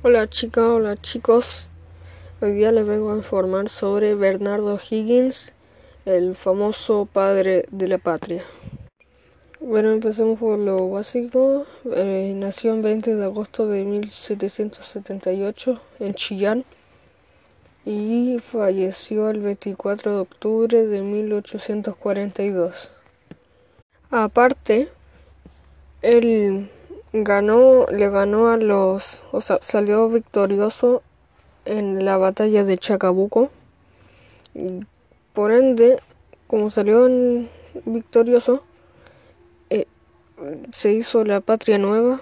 Hola chicas, hola chicos. Hoy día les vengo a informar sobre Bernardo Higgins, el famoso padre de la patria. Bueno, empecemos por lo básico. Eh, nació el 20 de agosto de 1778 en Chillán y falleció el 24 de octubre de 1842. Aparte, él ganó, le ganó a los, o sea, salió victorioso en la batalla de Chacabuco. Por ende, como salió victorioso, eh, se hizo la patria nueva.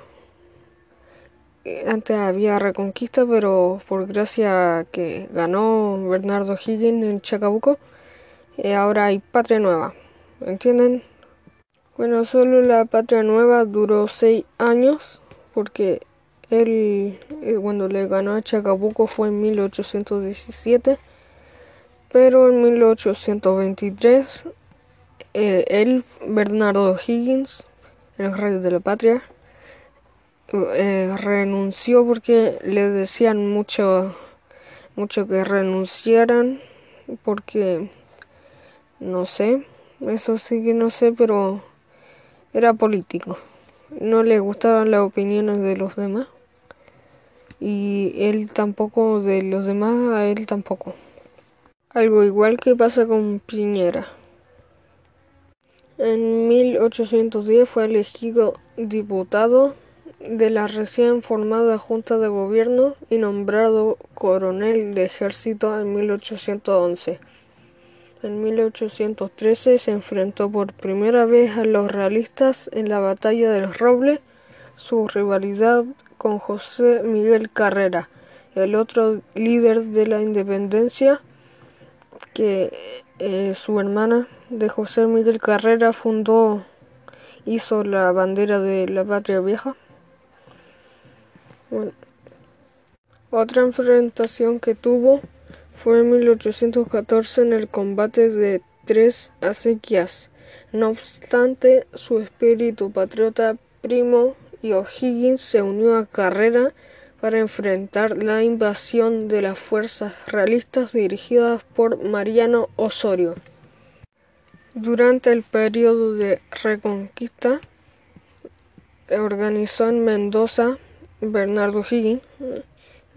Antes había reconquista, pero por gracia que ganó Bernardo Higgins en Chacabuco, eh, ahora hay patria nueva. ¿Entienden? Bueno, solo la Patria Nueva duró seis años porque él eh, cuando le ganó a Chacabuco fue en 1817, pero en 1823 eh, él, Bernardo Higgins, el rey de la patria, eh, renunció porque le decían mucho, mucho que renunciaran porque no sé, eso sí que no sé, pero era político. No le gustaban las opiniones de los demás. Y él tampoco, de los demás, a él tampoco. Algo igual que pasa con Piñera. En 1810 fue elegido diputado de la recién formada Junta de Gobierno y nombrado coronel de ejército en 1811. En 1813 se enfrentó por primera vez a los realistas en la Batalla del Roble, su rivalidad con José Miguel Carrera, el otro líder de la independencia que eh, su hermana de José Miguel Carrera fundó, hizo la bandera de la patria vieja. otra enfrentación que tuvo fue en 1814 en el combate de tres acequias. No obstante, su espíritu patriota primo y O'Higgins se unió a Carrera para enfrentar la invasión de las fuerzas realistas dirigidas por Mariano Osorio. Durante el periodo de Reconquista, organizó en Mendoza Bernardo Higgins,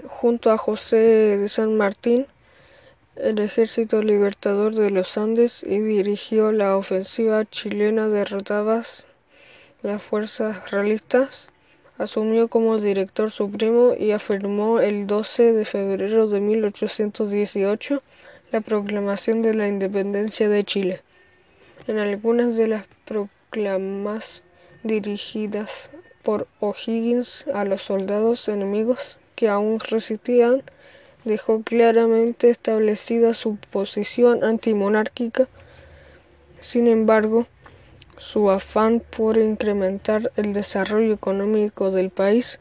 junto a José de San Martín, el Ejército Libertador de los Andes y dirigió la ofensiva chilena derrotadas las fuerzas realistas, asumió como director supremo y afirmó el 12 de febrero de 1818 la proclamación de la independencia de Chile. En algunas de las proclamas dirigidas por O'Higgins a los soldados enemigos que aún resistían, dejó claramente establecida su posición antimonárquica. Sin embargo, su afán por incrementar el desarrollo económico del país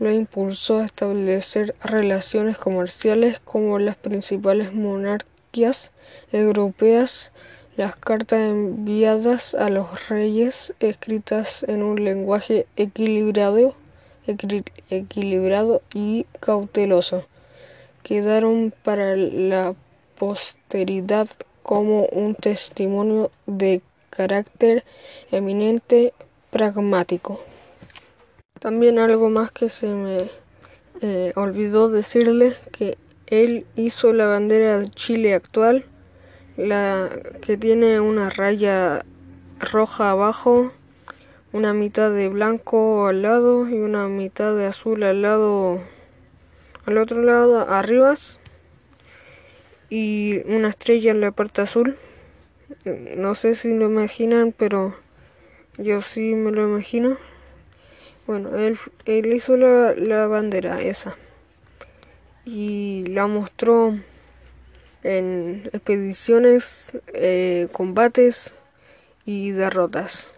lo impulsó a establecer relaciones comerciales con las principales monarquías europeas. Las cartas enviadas a los reyes, escritas en un lenguaje equilibrado, equilibrado y cauteloso, quedaron para la posteridad como un testimonio de carácter eminente pragmático. También algo más que se me eh, olvidó decirles que él hizo la bandera de Chile actual, la que tiene una raya roja abajo, una mitad de blanco al lado y una mitad de azul al lado al otro lado arriba y una estrella en la parte azul. No sé si lo imaginan, pero yo sí me lo imagino. Bueno, él, él hizo la, la bandera esa y la mostró en expediciones, eh, combates y derrotas.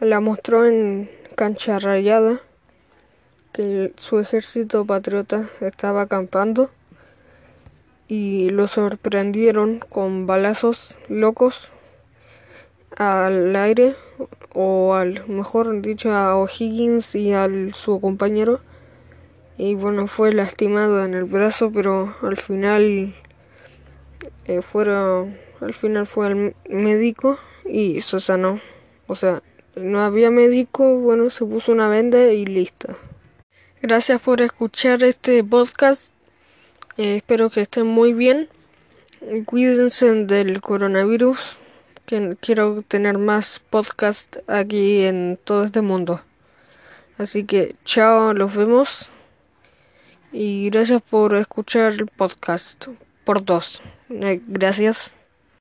La mostró en cancha rayada que su ejército patriota estaba acampando y lo sorprendieron con balazos locos al aire o al mejor dicho a O'Higgins y a su compañero y bueno, fue lastimado en el brazo, pero al final eh, al final fue al médico y se sanó. O sea, no había médico, bueno, se puso una venda y lista. Gracias por escuchar este podcast. Eh, espero que estén muy bien. Cuídense del coronavirus. Que quiero tener más podcast aquí en todo este mundo. Así que chao, los vemos. Y gracias por escuchar el podcast. Por dos. Eh, gracias.